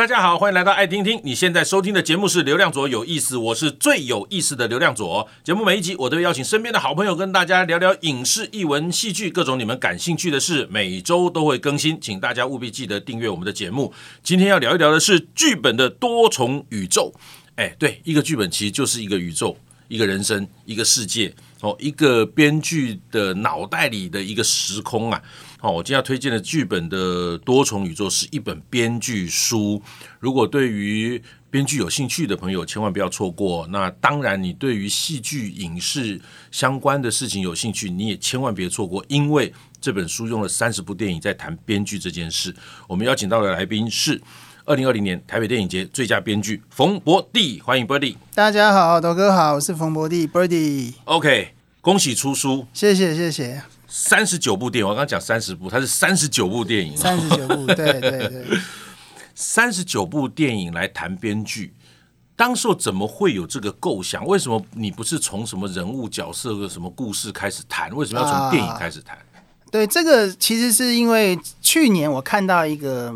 大家好，欢迎来到爱听听。你现在收听的节目是《流量左有意思》，我是最有意思的流量左。节目每一集我都会邀请身边的好朋友跟大家聊聊影视、艺文、戏剧各种你们感兴趣的事，每周都会更新，请大家务必记得订阅我们的节目。今天要聊一聊的是剧本的多重宇宙。哎，对，一个剧本其实就是一个宇宙，一个人生，一个世界哦，一个编剧的脑袋里的一个时空啊。好，我今天要推荐的剧本的多重宇宙是一本编剧书。如果对于编剧有兴趣的朋友，千万不要错过。那当然，你对于戏剧、影视相关的事情有兴趣，你也千万别错过，因为这本书用了三十部电影在谈编剧这件事。我们邀请到的来宾是二零二零年台北电影节最佳编剧冯博弟，欢迎 Birdy。大家好，斗哥好，我是冯博弟 Birdy。OK，恭喜出书，谢谢谢谢。三十九部电影，我刚刚讲三十部，它是三十九部电影。三十九部，对对对，三十九部电影来谈编剧，当时候怎么会有这个构想？为什么你不是从什么人物角色和什么故事开始谈？为什么要从电影开始谈？啊，对，这个其实是因为去年我看到一个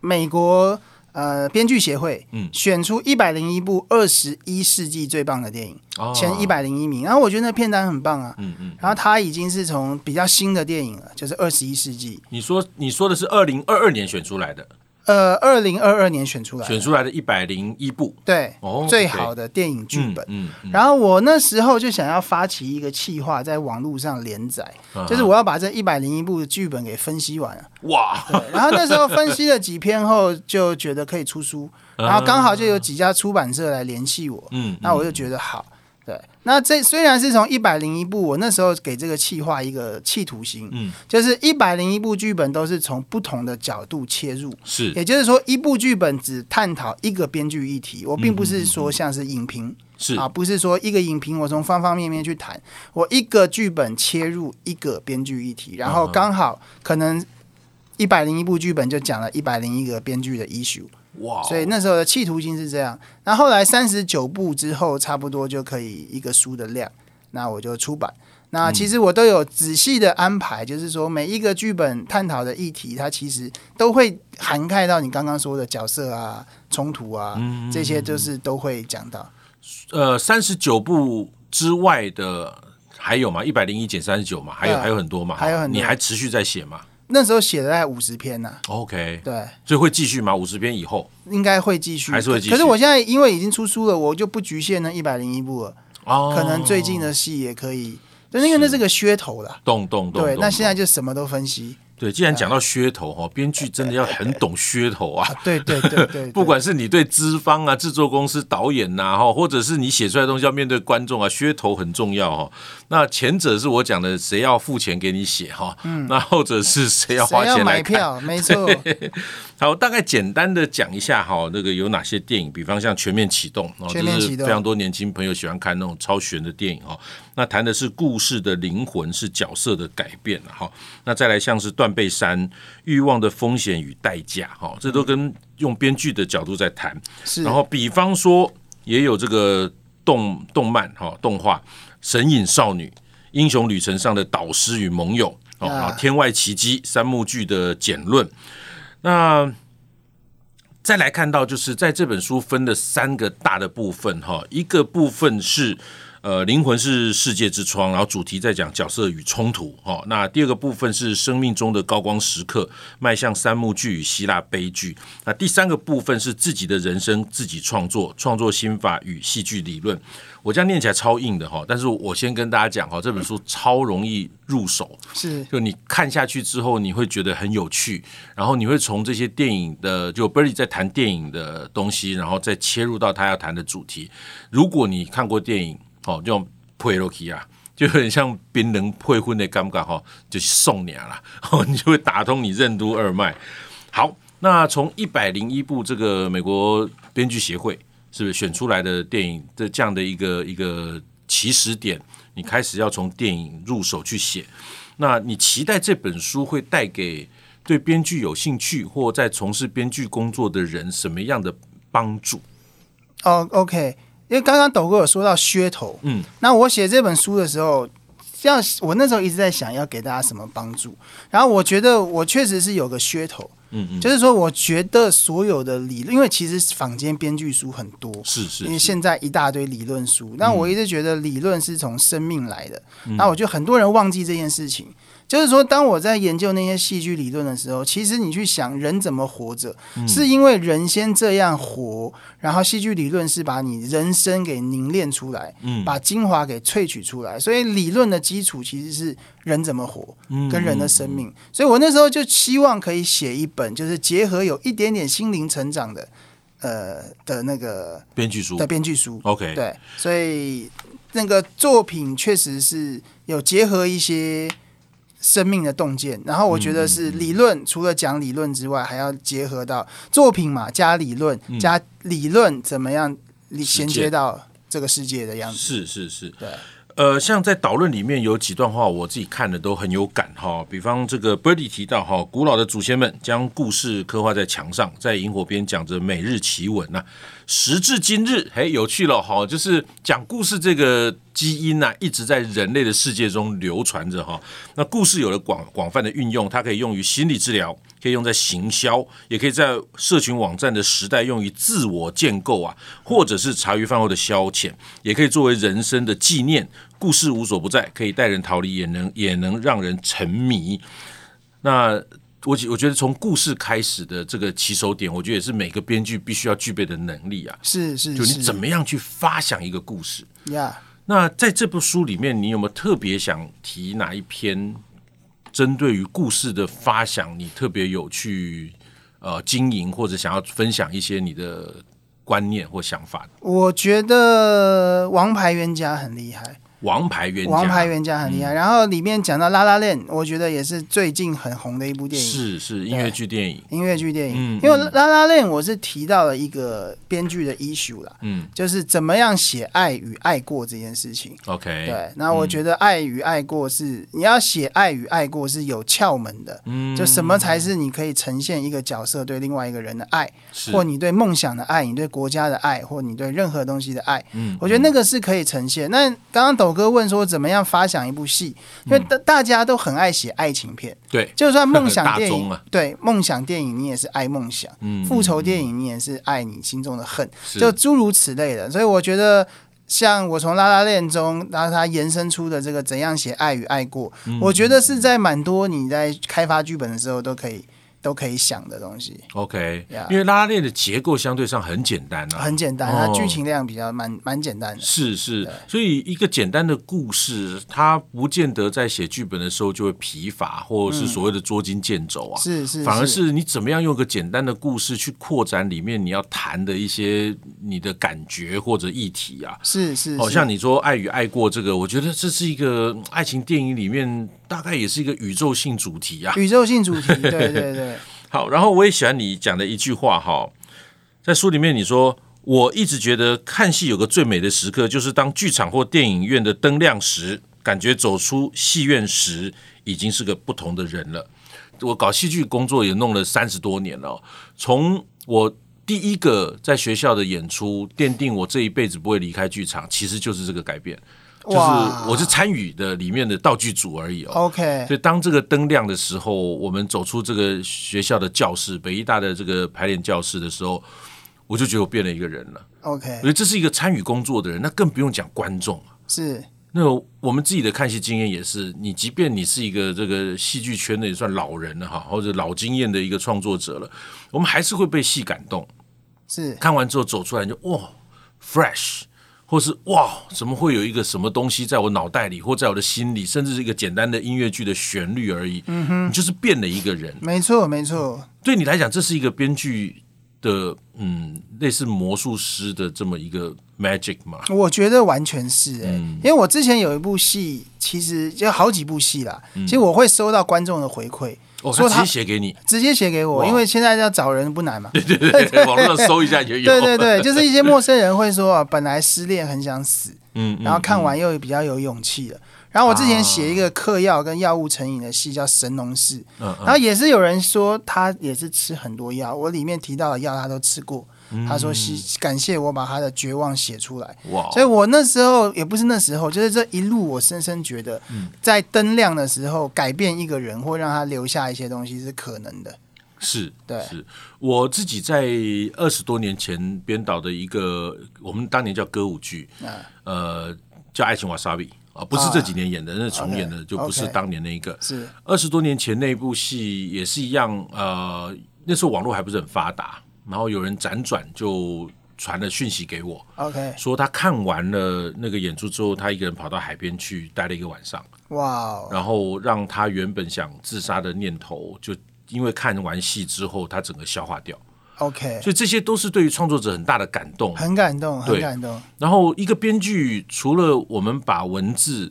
美国。呃，编剧协会嗯选出一百零一部二十一世纪最棒的电影，哦、前一百零一名。然后我觉得那片单很棒啊，嗯嗯。然后它已经是从比较新的电影了，就是二十一世纪。你说你说的是二零二二年选出来的。呃，二零二二年选出来，选出来的一百零一部，对，哦，最好的电影剧本。嗯，嗯，嗯，然后我那时候就想要发起一个企划，在网络上连载，嗯，就是我要把这一百零一部剧本给分析完。哇！然后那时候分析了几篇后，就觉得可以出书，然后刚好就有几家出版社来联系我，嗯，那我就觉得好。对，那这虽然是从一百零一部，我那时候给这个企划一个企图心，嗯，就是一百零一部剧本都是从不同的角度切入，是，也就是说一部剧本只探讨一个编剧议题，我并不是说像是影评，是。啊，不是说一个影评我从方方面面去谈，我一个剧本切入一个编剧议题，然后刚好可能一百零一部剧本就讲了一百零一个编剧的 issue。哇！所以那时候的企图心是这样。那后来三十九部之后，差不多就可以一个书的量，那我就出版。那其实我都有仔细的安排，就是说每一个剧本探讨的议题，它其实都会涵盖到你刚刚说的角色啊、冲突啊，这些就是都会讲到。呃，三十九部之外的还有吗？一百零一减三十九嘛，还有还有很多嘛？还有很多，你还持续在写吗？那时候写了大概五十篇呢、啊。OK，对，所以会继续吗？五十篇以后应该会继续，还是会继续。可是我现在因为已经出书了，我就不局限那一百零一部了。哦，可能最近的戏也可以，就因为那是个噱头了。动动动。对，那现在就什么都分析。对，既然讲到噱头哈，编剧真的要很懂噱头啊。对对对 对，不管是你对资方啊、制作公司、导演呐哈，或者是你写出来的东西要面对观众啊，噱头很重要哈。那前者是我讲的，谁要付钱给你写哈？嗯，那后者是谁要花钱来买票？没错。好，大概简单的讲一下哈，那个有哪些电影？比方像《全面启动》，全面启动，就是非常多年轻朋友喜欢看那种超悬的电影哈。那谈的是故事的灵魂，是角色的改变哈。那再来像是《断背山》，欲望的风险与代价哈，这都跟用编剧的角度在谈。是。然后比方说也有这个动动漫哈动画《神隐少女》，英雄旅程上的导师与盟友哦，然后《天外奇迹》三幕剧的简论。那再来看到，就是在这本书分的三个大的部分哈，一个部分是呃灵魂是世界之窗，然后主题在讲角色与冲突哈。那第二个部分是生命中的高光时刻，迈向三幕剧与希腊悲剧。那第三个部分是自己的人生自己创作，创作心法与戏剧理论。我这样念起来超硬的哈，但是我先跟大家讲哈，这本书超容易入手，是就你看下去之后，你会觉得很有趣，然后你会从这些电影的，就 Berry 在谈电影的东西，然后再切入到他要谈的主题。如果你看过电影，哦，这种配落去啊，就很像冰人配婚的感觉哈，就是送你了，哦，你就会打通你任督二脉。好，那从一百零一部这个美国编剧协会。是不是选出来的电影的这样的一个一个起始点？你开始要从电影入手去写，那你期待这本书会带给对编剧有兴趣或在从事编剧工作的人什么样的帮助？哦，OK，因为刚刚斗哥有说到噱头，嗯，那我写这本书的时候，像我那时候一直在想要给大家什么帮助，然后我觉得我确实是有个噱头。嗯嗯，就是说，我觉得所有的理论，因为其实坊间编剧书很多，是是，因为现在一大堆理论书，那我一直觉得理论是从生命来的，那我觉得很多人忘记这件事情。就是说，当我在研究那些戏剧理论的时候，其实你去想人怎么活着，嗯、是因为人先这样活，然后戏剧理论是把你人生给凝练出来，嗯、把精华给萃取出来。所以理论的基础其实是人怎么活，跟人的生命。嗯、所以我那时候就希望可以写一本，就是结合有一点点心灵成长的，呃的那个编剧书的编剧书。OK，对，所以那个作品确实是有结合一些。生命的洞见，然后我觉得是理论，嗯、除了讲理论之外，还要结合到作品嘛，加理论，嗯、加理论怎么样衔接到这个世界的样子？是是是，对。呃，像在导论里面有几段话，我自己看的都很有感哈。比方这个 Birdy 提到哈，古老的祖先们将故事刻画在墙上，在萤火边讲着每日奇闻呐。时至今日，嘿，有趣了哈，就是讲故事这个基因呐，一直在人类的世界中流传着哈。那故事有了广广泛的运用，它可以用于心理治疗，可以用在行销，也可以在社群网站的时代用于自我建构啊，或者是茶余饭后的消遣，也可以作为人生的纪念。故事无所不在，可以带人逃离，也能 也能让人沉迷。那我我觉得从故事开始的这个起手点，我觉得也是每个编剧必须要具备的能力啊。是是，就你怎么样去发想一个故事呀？那在这部书里面，你有没有特别想提哪一篇针对于故事的发想，你特别有去呃经营，或者想要分享一些你的观念或想法？我觉得《王牌冤家》很厉害。王牌冤家，王牌冤家很厉害。嗯、然后里面讲到《La La Land》，我觉得也是最近很红的一部电影。是是音乐剧电影，音乐剧电影。嗯、因为《La La Land》我是提到了一个编剧的 issue 啦，嗯，就是怎么样写爱与爱过这件事情。OK，对。那我觉得爱与爱过是、嗯、你要写爱与爱过是有窍门的。嗯，就什么才是你可以呈现一个角色对另外一个人的爱，或你对梦想的爱，你对国家的爱，或你对任何东西的爱。嗯，我觉得那个是可以呈现。那刚刚斗哥问说怎么样？发想一部戏，因为大大家都很爱写爱情片，对，就算梦想电影，对，梦想电影你也是爱梦想，嗯，复仇电影你也是爱你心中的恨，就诸如此类的。所以我觉得，像我从拉拉链中，然后它延伸出的这个怎样写爱与爱过，我觉得是在蛮多你在开发剧本的时候都可以。都可以想的东西。OK，因为拉拉链的结构相对上很简单啊，很简单，它剧情量比较蛮蛮简单的。是是，所以一个简单的故事，它不见得在写剧本的时候就会疲乏，或者是所谓的捉襟见肘啊。是是，反而是你怎么样用一个简单的故事去扩展里面你要谈的一些你的感觉或者议题啊。是是，好像你说爱与爱过这个，我觉得这是一个爱情电影里面大概也是一个宇宙性主题啊。宇宙性主题，对对对。好，然后我也喜欢你讲的一句话哈，在书里面你说，我一直觉得看戏有个最美的时刻，就是当剧场或电影院的灯亮时，感觉走出戏院时已经是个不同的人了。我搞戏剧工作也弄了三十多年了，从我第一个在学校的演出，奠定我这一辈子不会离开剧场，其实就是这个改变。就是我是参与的里面的道具组而已哦。OK，所以当这个灯亮的时候，我们走出这个学校的教室，北医大的这个排练教室的时候，我就觉得我变了一个人了。OK，我觉得这是一个参与工作的人，那更不用讲观众。是，那我们自己的看戏经验也是，你即便你是一个这个戏剧圈的也算老人了哈，或者老经验的一个创作者了，我们还是会被戏感动。是，看完之后走出来就哇，fresh。或是哇，怎么会有一个什么东西在我脑袋里，或在我的心里，甚至是一个简单的音乐剧的旋律而已。嗯哼，你就是变了一个人。没错，没错。对你来讲，这是一个编剧的，嗯，类似魔术师的这么一个 magic 吗？我觉得完全是哎、因为我之前有一部戏，其实就好几部戏啦。嗯、其实我会收到观众的回馈。我说他直接写给你，直接写给我，因为现在要找人不难嘛。对对对，网络上搜一下就有。对对对，就是一些陌生人会说啊，本来失恋很想死，嗯，然后看完又比较有勇气了。然后我之前写一个嗑药跟药物成瘾的戏叫《神农氏》，然后也是有人说他也是吃很多药，我里面提到的药他都吃过。他说：“希感谢我把他的绝望写出来。”哇！所以我那时候也不是那时候，就是这一路，我深深觉得，在灯亮的时候改变一个人或让他留下一些东西是可能的。是，对，是我自己在二十多年前编导的一个，我们当年叫歌舞剧，嗯、呃，叫《爱情瓦莎比》啊，不是这几年演的，啊、那重演的就不是当年那一个。是二十多年前那部戏也是一样，呃，那时候网络还不是很发达，然后有人辗转就传了讯息给我，OK，说他看完了那个演出之后，他一个人跑到海边去待了一个晚上，哇 Wow，然后让他原本想自杀的念头就。因为看完戏之后，他整个消化掉，OK，所以这些都是对于创作者很大的感动，很感动，很感动。然后一个编剧，除了我们把文字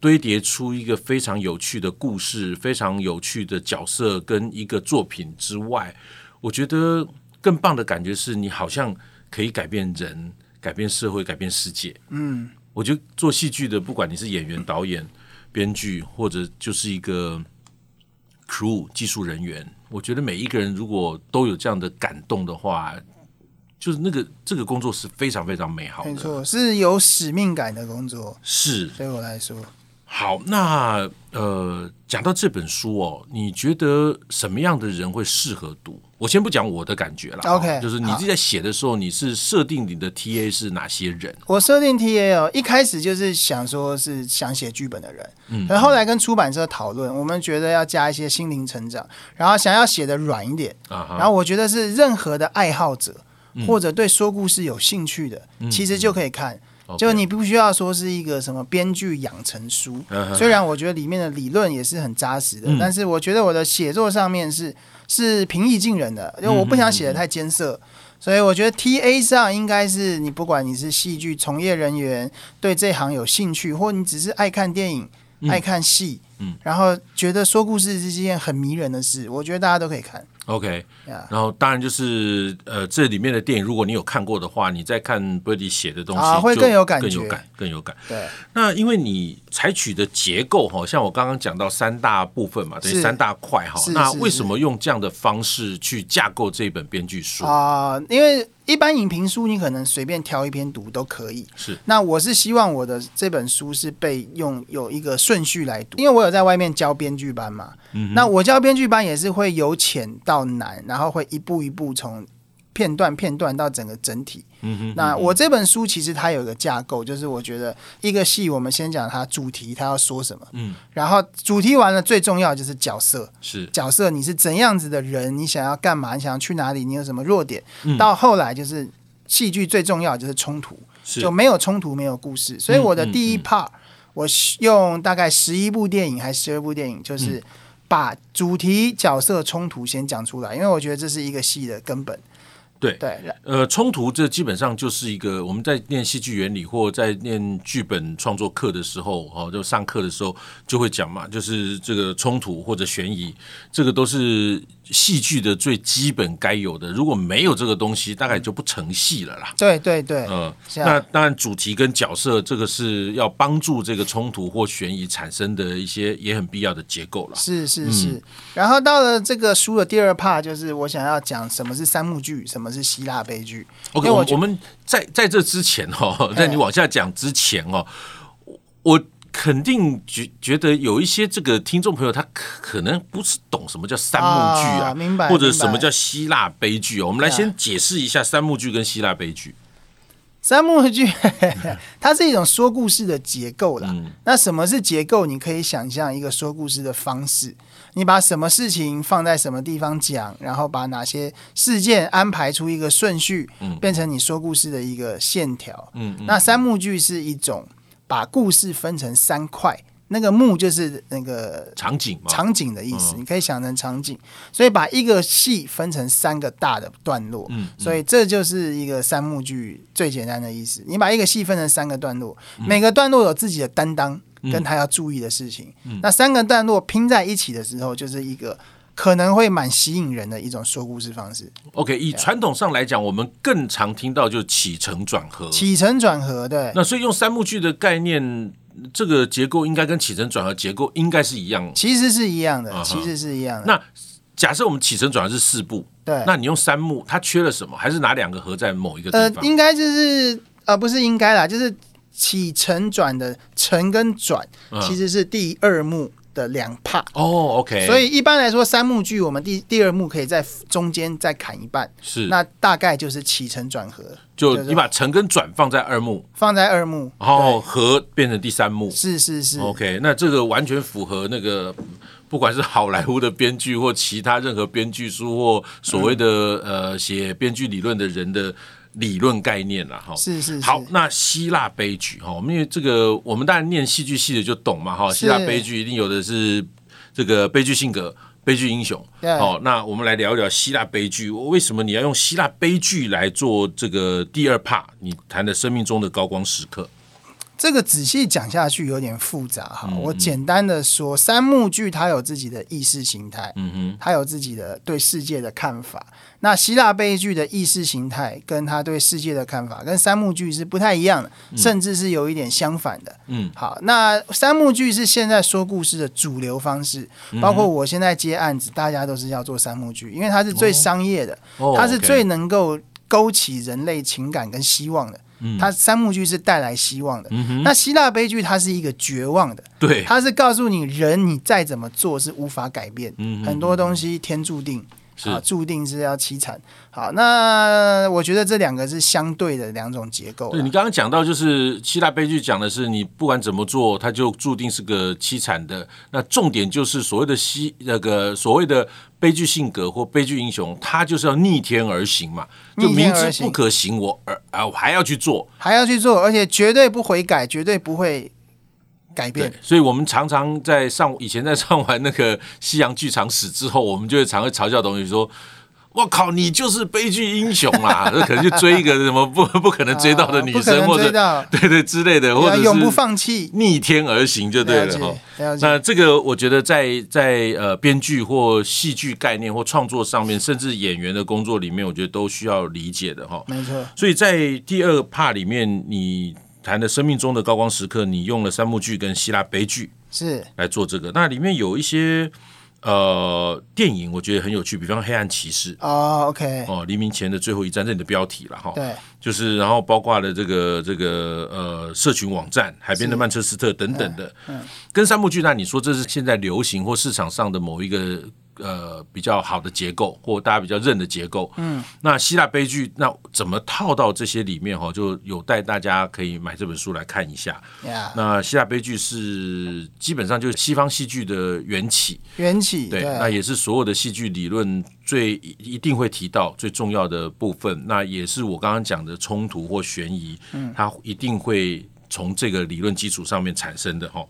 堆叠出一个非常有趣的故事、非常有趣的角色跟一个作品之外，我觉得更棒的感觉是你好像可以改变人、改变社会、改变世界。嗯，我觉得做戏剧的，不管你是演员、导演、编剧，或者就是一个。crew 技术人员，我觉得每一个人如果都有这样的感动的话，就是那个这个工作是非常非常美好的，没错，是有使命感的工作。是，对我来说。好，那呃，讲到这本书哦，你觉得什么样的人会适合读？我先不讲我的感觉了，OK，就是你自己在写的时候，你是设定你的 TA 是哪些人？我设定 TA 哦，一开始就是想说是想写剧本的人，嗯，然后后来跟出版社讨论，我们觉得要加一些心灵成长，然后想要写的软一点，啊、然后我觉得是任何的爱好者、嗯、或者对说故事有兴趣的，嗯、其实就可以看。就你不需要说是一个什么编剧养成书，虽然我觉得里面的理论也是很扎实的，但是我觉得我的写作上面是是平易近人的，因为我不想写的太艰涩，所以我觉得 TA 上应该是你不管你是戏剧从业人员，对这行有兴趣，或你只是爱看电影、爱看戏，然后觉得说故事是一件很迷人的事，我觉得大家都可以看。OK，然后当然就是呃，这里面的电影，如果你有看过的话，你再看 Birdy 写的东西，会更有感觉，更有感，更有感。对，那因为你采取的结构哈，像我刚刚讲到三大部分嘛，等于三大块哈。那为什么用这样的方式去架构这本编剧书啊？因为一般影评书你可能随便挑一篇读都可以，是。那我是希望我的这本书是被用有一个顺序来读，因为我有在外面教编剧班嘛。嗯，那我教编剧班也是会由浅到难，然后会一步一步从片段片段到整个整体。嗯哼，那我这本书其实它有一个架构，就是我觉得一个戏，我们先讲它主题，它要说什么。嗯，然后主题完了，最重要就是角色。是角色，你是怎样子的人？你想要干嘛？你想要去哪里？你有什么弱点？嗯，到后来就是戏剧最重要就是冲突，就没有冲突没有故事。所以我的第一 part，我用大概十一部电影还是十二部电影，就是。把主题、角色、冲突先讲出来，因为我觉得这是一个戏的根本。对对，呃，冲突这基本上就是一个我们在念戏剧原理或在念剧本创作课的时候，哦，就上课的时候就会讲嘛，就是这个冲突或者悬疑，这个都是。戏剧的最基本该有的，如果没有这个东西，大概就不成戏了啦。对对对，嗯，那当然主题跟角色这个是要帮助这个冲突或悬疑产生的一些也很必要的结构了。是是是，嗯、然后到了这个书的第二 part，就是我想要讲什么是三幕剧，什么是希腊悲剧。OK，我我们在在这之前哦，在你往下讲之前哦，我。肯定觉觉得有一些这个听众朋友，他可能不是懂什么叫三幕剧啊，哦、明白？或者什么叫希腊悲剧？我们来先解释一下三幕剧跟希腊悲剧。三幕剧，它是一种说故事的结构啦。嗯、那什么是结构？你可以想象一个说故事的方式，你把什么事情放在什么地方讲，然后把哪些事件安排出一个顺序，嗯、变成你说故事的一个线条。那三幕剧是一种。把故事分成三块，那个幕就是那个场景嘛，场景的意思，你可以想成场景。所以把一个戏分成三个大的段落，所以这就是一个三幕剧最简单的意思。你把一个戏分成三个段落，每个段落有自己的担当，跟他要注意的事情。那三个段落拼在一起的时候，就是一个。可能会蛮吸引人的一种说故事方式。OK，以传统上来讲，我们更常听到就是起承转合。起承转合，对。那所以用三幕剧的概念，这个结构应该跟起承转合结构应该是一样。其实是一样的，其实是一样的。那假设我们起承转合是四部，对。那你用三幕，它缺了什么？还是哪两个合在某一个地方？呃，应该就是呃，不是应该啦，就是起承转的承跟转，其实是第二幕。的两 part 哦，OK，所以一般来说三幕剧我们第第二幕可以在中间再砍一半，是。那大概就是起承转合，就你把承跟转放在二幕，放在二幕，然后合变成第三幕，是是是，OK，那这个完全符合那个不管是好莱坞的编剧或其他任何编剧书或所谓的、嗯、呃写编剧理论的人的。理论概念了哈，是是，是好，那希腊悲剧哈，我们因为这个我们当然念戏剧系的就懂嘛哈，希腊悲剧一定有的是这个悲剧性格、悲剧英雄。好，那我们来聊一聊希腊悲剧，为什么你要用希腊悲剧来做这个第二 part？你谈的生命中的高光时刻。这个仔细讲下去有点复杂哈，我简单的说，三幕剧它有自己的意识形态，嗯哼，它有自己的对世界的看法。那希腊悲剧的意识形态跟他对世界的看法，跟三幕剧是不太一样的，甚至是有一点相反的。嗯，好，那三幕剧是现在说故事的主流方式，包括我现在接案子，大家都是要做三幕剧，因为它是最商业的，它是最能够勾起人类情感跟希望的。它三幕剧是带来希望的，嗯、那希腊悲剧它是一个绝望的，对，它是告诉你人你再怎么做是无法改变，嗯、很多东西天注定，是啊，注定是要凄惨。好，那我觉得这两个是相对的两种结构。对，你刚刚讲到，就是七大悲剧讲的是你不管怎么做，它就注定是个凄惨的。那重点就是所谓的西那个所谓的悲剧性格或悲剧英雄，他就是要逆天而行嘛，就明知不可行，我而啊我还要去做，还要去做，而且绝对不悔改，绝对不会改变。所以我们常常在上以前在上完那个西洋剧场史之后，我们就会常会嘲笑东西说。我靠，你就是悲剧英雄啦！这可能就追一个什么不不可能追到的女生，或者 对对之类的，或者永不放弃，逆天而行就对了哈。那这个我觉得在在呃编剧或戏剧概念或创作上面，甚至演员的工作里面，我觉得都需要理解的哈。没错。所以在第二 part 里面，你谈的生命中的高光时刻，你用了三幕剧跟希腊悲剧是来做这个。那里面有一些。呃，电影我觉得很有趣，比方《黑暗骑士》哦，OK，哦，黎明前的最后一站，这是你的标题了哈。对，就是然后包括了这个这个呃，社群网站、海边的曼彻斯特等等的，嗯，嗯跟三幕剧，那你说这是现在流行或市场上的某一个？呃，比较好的结构，或大家比较认的结构。嗯，那希腊悲剧那怎么套到这些里面哈？就有待大家可以买这本书来看一下。Yeah. 那希腊悲剧是基本上就是西方戏剧的缘起，缘起对，对，那也是所有的戏剧理论最一定会提到最重要的部分。那也是我刚刚讲的冲突或悬疑，嗯，它一定会从这个理论基础上面产生的哈。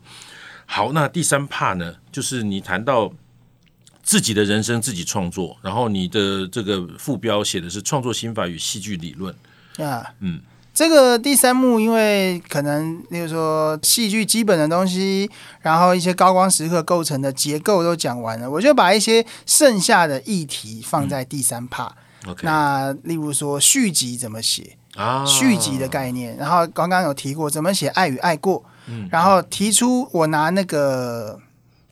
好，那第三 part 呢，就是你谈到。自己的人生自己创作，然后你的这个副标写的是创作心法与戏剧理论。啊，嗯，这个第三幕，因为可能，例如说戏剧基本的东西，然后一些高光时刻构成的结构都讲完了，我就把一些剩下的议题放在第三 part。嗯 okay。那例如说续集怎么写啊？续集的概念，然后刚刚有提过怎么写爱与爱过，嗯，然后提出我拿那个。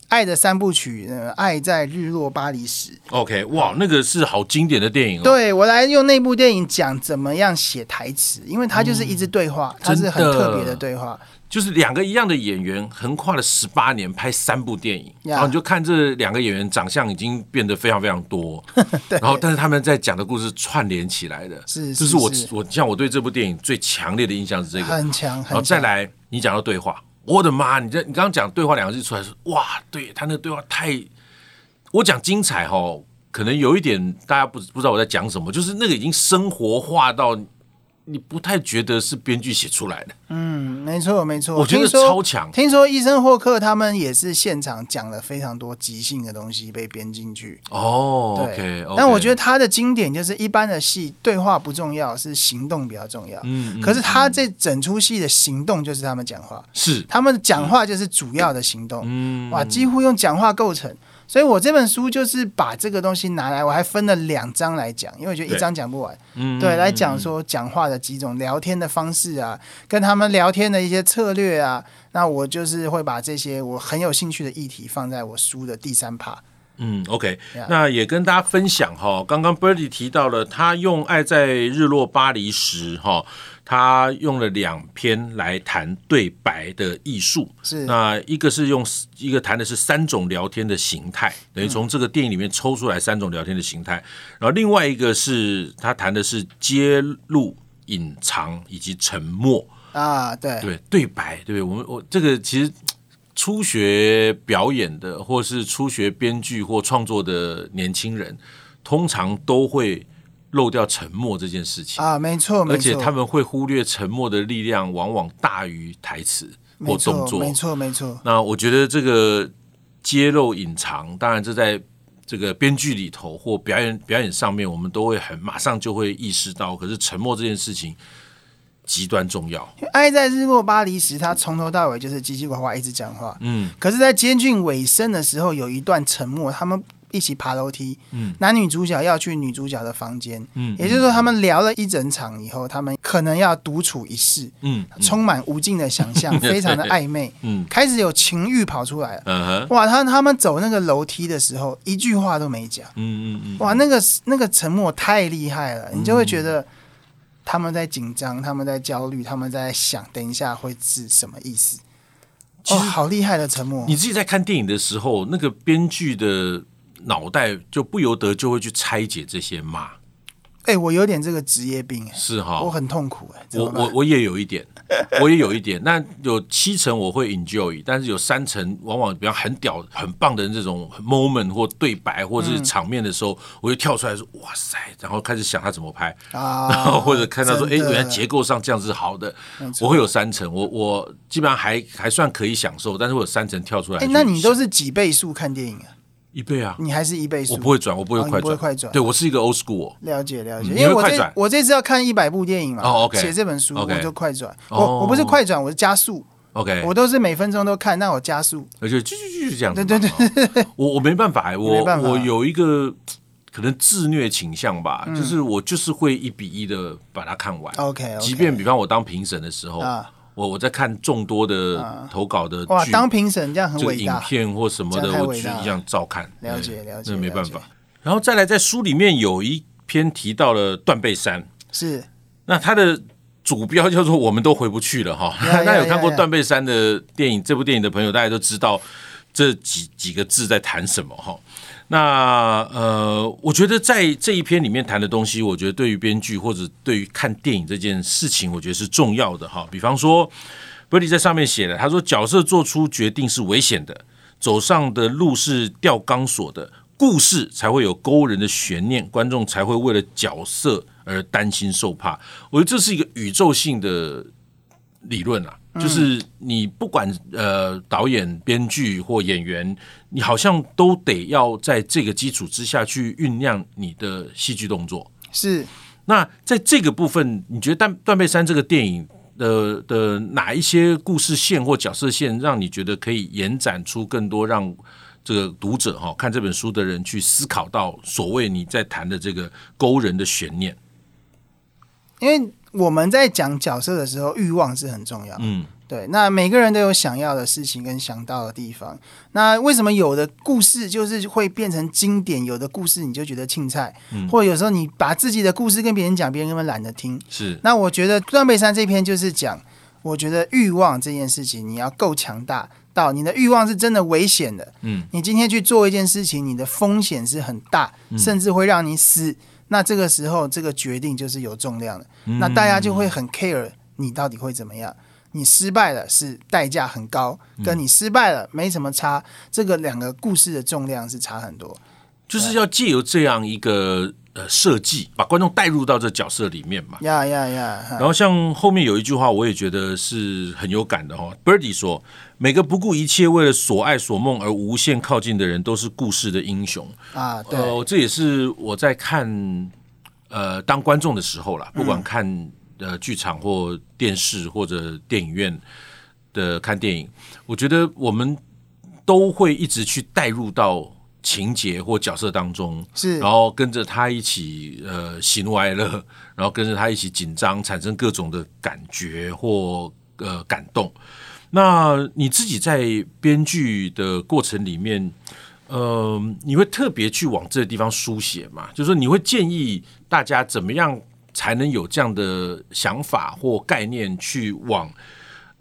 爱的三部曲，呃，爱在日落巴黎时。OK，哇，那个是好经典的电影哦。对，我来用那部电影讲怎么样写台词，因为它就是一直对话，嗯、它是很特别的对话。就是两个一样的演员横跨了十八年拍三部电影，然后你就看这两个演员长相已经变得非常非常多，然后但是他们在讲的故事串联起来的，是，就是我我像我对这部电影最强烈的印象是这个，很强，然后再来你讲到对话。我的妈！你这你刚刚讲对话两个字出来说，哇，对他那个对话太，我讲精彩哦，可能有一点大家不不知道我在讲什么，就是那个已经生活化到。你不太觉得是编剧写出来的？嗯，没错，没错。我觉得超强。听说医生霍克他们也是现场讲了非常多即兴的东西被编进去。哦，对。Okay. 但我觉得他的经典就是一般的戏对话不重要，是行动比较重要。嗯。可是他这整出戏的行动就是他们讲话，是他们讲话就是主要的行动。嗯。哇，几乎用讲话构成。所以我这本书就是把这个东西拿来，我还分了两章来讲，因为我觉得一章讲不完。对，对，来讲说讲话的几种聊天的方式啊，跟他们聊天的一些策略啊，那我就是会把这些我很有兴趣的议题放在我书的第三趴。嗯，OK，那也跟大家分享哈，刚刚 Birdy 提到了他用《爱在日落巴黎时》哈，他用了两篇来谈对白的艺术。是，那一个是用一个谈的是三种聊天的形态，等于从这个电影里面抽出来三种聊天的形态。然后另外一个是他谈的是揭露、隐藏以及沉默啊，对对，对白，对不对？我们我这个其实。初学表演的，或是初学编剧或创作的年轻人，通常都会漏掉沉默这件事情啊，没错，而且他们会忽略沉默的力量，往往大于台词或动作，没错，没错。那我觉得这个揭露、隐藏，当然这在这个编剧里头或表演表演上面，我们都会很马上就会意识到。可是沉默这件事情。极端重要。爱在日落巴黎时，他从头到尾就是叽叽呱呱一直讲话。嗯，可是，在接近尾声的时候，有一段沉默。他们一起爬楼梯。嗯，男女主角要去女主角的房间。嗯，也就是说，他们聊了一整场以后，他们可能要独处一室。嗯，充满无尽的想象，非常的暧昧。嗯，开始有情欲跑出来了。哇，他他们走那个楼梯的时候，一句话都没讲。嗯嗯嗯，哇，那个那个沉默太厉害了，你就会觉得。他们在紧张，他们在焦虑，他们在想，等一下会是什么意思？哦，好厉害的沉默！你自己在看电影的时候，那个编剧的脑袋就不由得就会去拆解这些嘛。哎、欸，我有点这个职业病，是哈，我很痛苦哎。我我我也有一点，我也有一点。那有七成我会 enjoy，但是有三成往往比方很屌、很棒的这种 moment 或对白或者是场面的时候，嗯、我就跳出来说：“哇塞！”然后开始想他怎么拍啊，然后或者看到说：“哎，原来结构上这样是好的。”我会有三成，我我基本上还还算可以享受，但是我有三成跳出来。哎，那你都是几倍速看电影啊？一倍啊！你还是一倍速，我不会转，我不会快转，哦、不会快转。对，我是一个 old school。了解了解，因为我这我这次要看一百部电影嘛，哦 OK，写这本书 okay, 我就快转。我、哦、我不是快转，我是加速。OK，我都是每分钟都看，那我加速，而且继续继续这样子。对对对，我我没办法，我我有一个可能自虐倾向吧，嗯、就是我就是会一比一的把它看完。OK，, okay 即便比方我当评审的时候啊。我我在看众多的投稿的剧，哇，当评审这样很伟大，影片或什么的，我就这样照看。了解了解，那没办法。然后再来，在书里面有一篇提到了断背山，是那它的主标叫做“我们都回不去了”哈。那有看过断背山的电影，这部电影的朋友，大家都知道这几几个字在谈什么哈。那呃，我觉得在这一篇里面谈的东西，我觉得对于编剧或者对于看电影这件事情，我觉得是重要的哈。比方说，Birdy 在上面写的，他说角色做出决定是危险的，走上的路是吊钢索的，故事才会有勾人的悬念，观众才会为了角色而担心受怕。我觉得这是一个宇宙性的理论啊。就是你不管呃导演、编剧或演员，你好像都得要在这个基础之下去酝酿你的戏剧动作。是。那在这个部分，你觉得《断断背山》这个电影的的哪一些故事线或角色线，让你觉得可以延展出更多，让这个读者哈看这本书的人去思考到所谓你在谈的这个勾人的悬念？因为。我们在讲角色的时候，欲望是很重要。嗯，对。那每个人都有想要的事情跟想到的地方。那为什么有的故事就是会变成经典，有的故事你就觉得青菜？嗯，或者有时候你把自己的故事跟别人讲，别人根本懒得听。是。那我觉得《断背山》这篇就是讲，我觉得欲望这件事情，你要够强大，到你的欲望是真的危险的。嗯，你今天去做一件事情，你的风险是很大，甚至会让你死。那这个时候，这个决定就是有重量的，嗯、那大家就会很 care 你到底会怎么样。你失败了是代价很高，跟你失败了没什么差，这个两个故事的重量是差很多。就是要借由这样一个。呃，设计把观众带入到这角色里面嘛，呀呀呀！然后像后面有一句话，我也觉得是很有感的哈。Birdy 说：“每个不顾一切为了所爱所梦而无限靠近的人，都是故事的英雄啊。”对，呃，这也是我在看呃当观众的时候啦，不管看呃剧场或电视或者电影院的看电影，我觉得我们都会一直去带入到。情节或角色当中，是，然后跟着他一起呃喜怒哀乐，然后跟着他一起紧张，产生各种的感觉或呃感动。那你自己在编剧的过程里面，呃，你会特别去往这个地方书写吗？就是说，你会建议大家怎么样才能有这样的想法或概念去往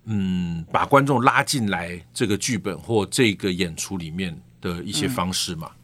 嗯，把观众拉进来这个剧本或这个演出里面的一些方式嘛？嗯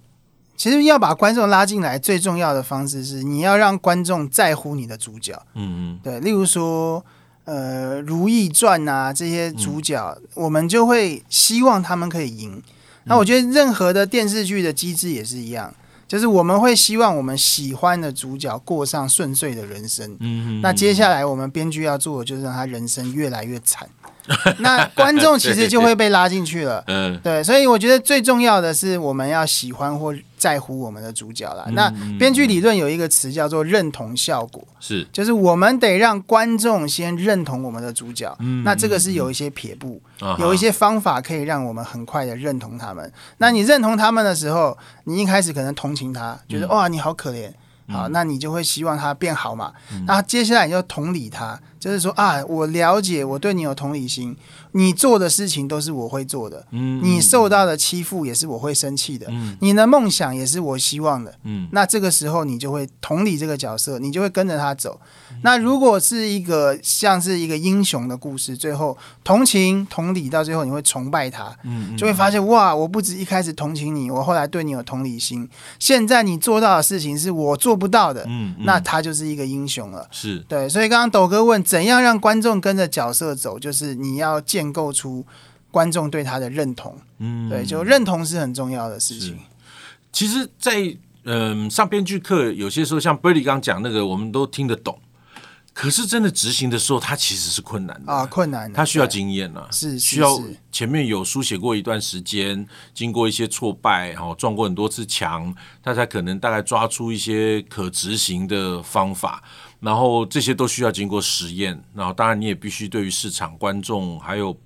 其实要把观众拉进来，最重要的方式是你要让观众在乎你的主角。嗯嗯，对，例如说，呃，《如懿传》啊，这些主角，嗯、我们就会希望他们可以赢。那我觉得任何的电视剧的机制也是一样，就是我们会希望我们喜欢的主角过上顺遂的人生。那接下来我们编剧要做的就是让他人生越来越惨。那观众其实就会被拉进去了，嗯，对，所以我觉得最重要的是我们要喜欢或在乎我们的主角啦。那编剧理论有一个词叫做认同效果，是，就是我们得让观众先认同我们的主角。那这个是有一些撇步，有一些方法可以让我们很快的认同他们。那你认同他们的时候，你一开始可能同情他，觉得哇，你好可怜。好，那你就会希望他变好嘛。那接下来你就同理他，就是说啊，我了解，我对你有同理心。你做的事情都是我会做的，嗯，你受到的欺负也是我会生气的，嗯，你的梦想也是我希望的，嗯，那这个时候你就会同理这个角色，你就会跟着他走。那如果是一个像是一个英雄的故事，最后同情同理到最后你会崇拜他，嗯，就会发现哇，我不止一开始同情你，我后来对你有同理心，现在你做到的事情是我做不到的，嗯，那他就是一个英雄了，是对。所以刚刚斗哥问怎样让观众跟着角色走，就是你要建。构出观众对他的认同，嗯，对，就认同是很重要的事情。其实在，嗯上编剧课，有些时候像 Birdy 刚讲那个，我们都听得懂。可是真的执行的时候，它其实是困难的啊，困难的。它需要经验啊，是需要前面有书写过一段时间，经过一些挫败，然后撞过很多次墙，他才可能大概抓出一些可执行的方法。然后这些都需要经过实验，然后当然你也必须对于市场、观众还有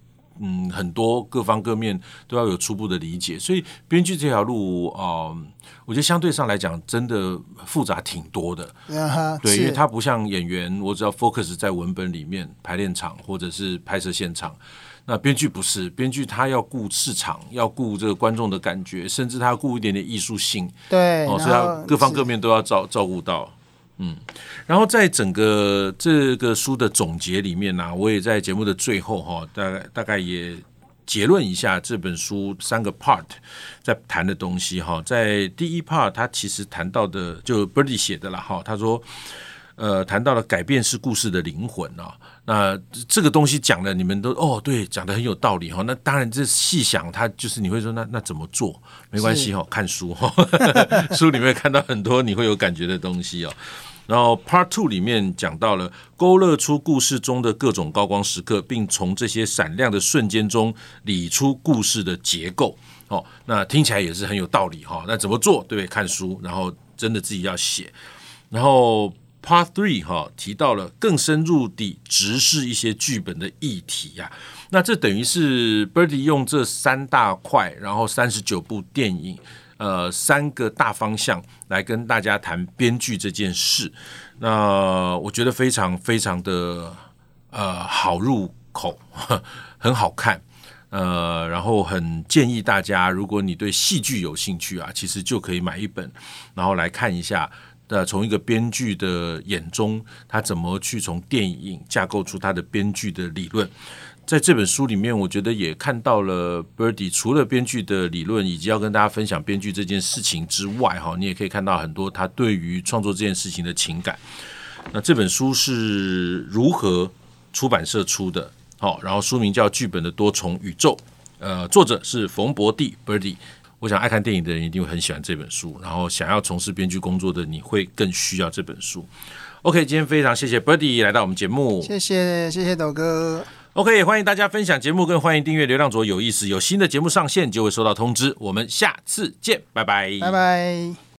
嗯很多各方各面都要有初步的理解。所以编剧这条路啊、呃，我觉得相对上来讲真的复杂挺多的。Uh-huh, 对，因为它不像演员，我只要 focus 在文本里面、排练场或者是拍摄现场。那编剧不是，编剧他要顾市场，要顾这个观众的感觉，甚至他要顾一点点艺术性。对，哦，所以他各方各面都要照照顾到。嗯，然后在整个这个书的总结里面呢、啊，我也在节目的最后哈、哦，大概大概也结论一下这本书三个 part 在谈的东西哈、哦。在第一 part，他其实谈到的就 Birdy 写的了哈、哦，他说，呃，谈到了改变是故事的灵魂啊、哦。那这个东西讲的你们都哦，对，讲的很有道理哈、哦。那当然这细想，他就是你会说那那怎么做？没关系哈、哦，看书哈、哦，书里面看到很多你会有感觉的东西哦。然后 Part Two 里面讲到了勾勒出故事中的各种高光时刻，并从这些闪亮的瞬间中理出故事的结构。哦，那听起来也是很有道理哈。那怎么做？对，看书，然后真的自己要写。然后 Part Three 哈提到了更深入地直视一些剧本的议题呀。那这等于是 Birdy 用这三大块，然后三十九部电影。呃，三个大方向来跟大家谈编剧这件事，那我觉得非常非常的呃好入口，很好看，呃，然后很建议大家，如果你对戏剧有兴趣啊，其实就可以买一本，然后来看一下，呃，从一个编剧的眼中，他怎么去从电影架构出他的编剧的理论。在这本书里面，我觉得也看到了 Birdy 除了编剧的理论，以及要跟大家分享编剧这件事情之外，哈，你也可以看到很多他对于创作这件事情的情感。那这本书是如何出版社出的？好，然后书名叫《剧本的多重宇宙》，呃，作者是冯博弟 Birdy。我想爱看电影的人一定会很喜欢这本书，然后想要从事编剧工作的你会更需要这本书。OK，今天非常谢谢 Birdy 来到我们节目，谢谢谢谢斗哥。OK，欢迎大家分享节目，更欢迎订阅《流浪者有意思》，有新的节目上线就会收到通知。我们下次见，拜拜，拜拜。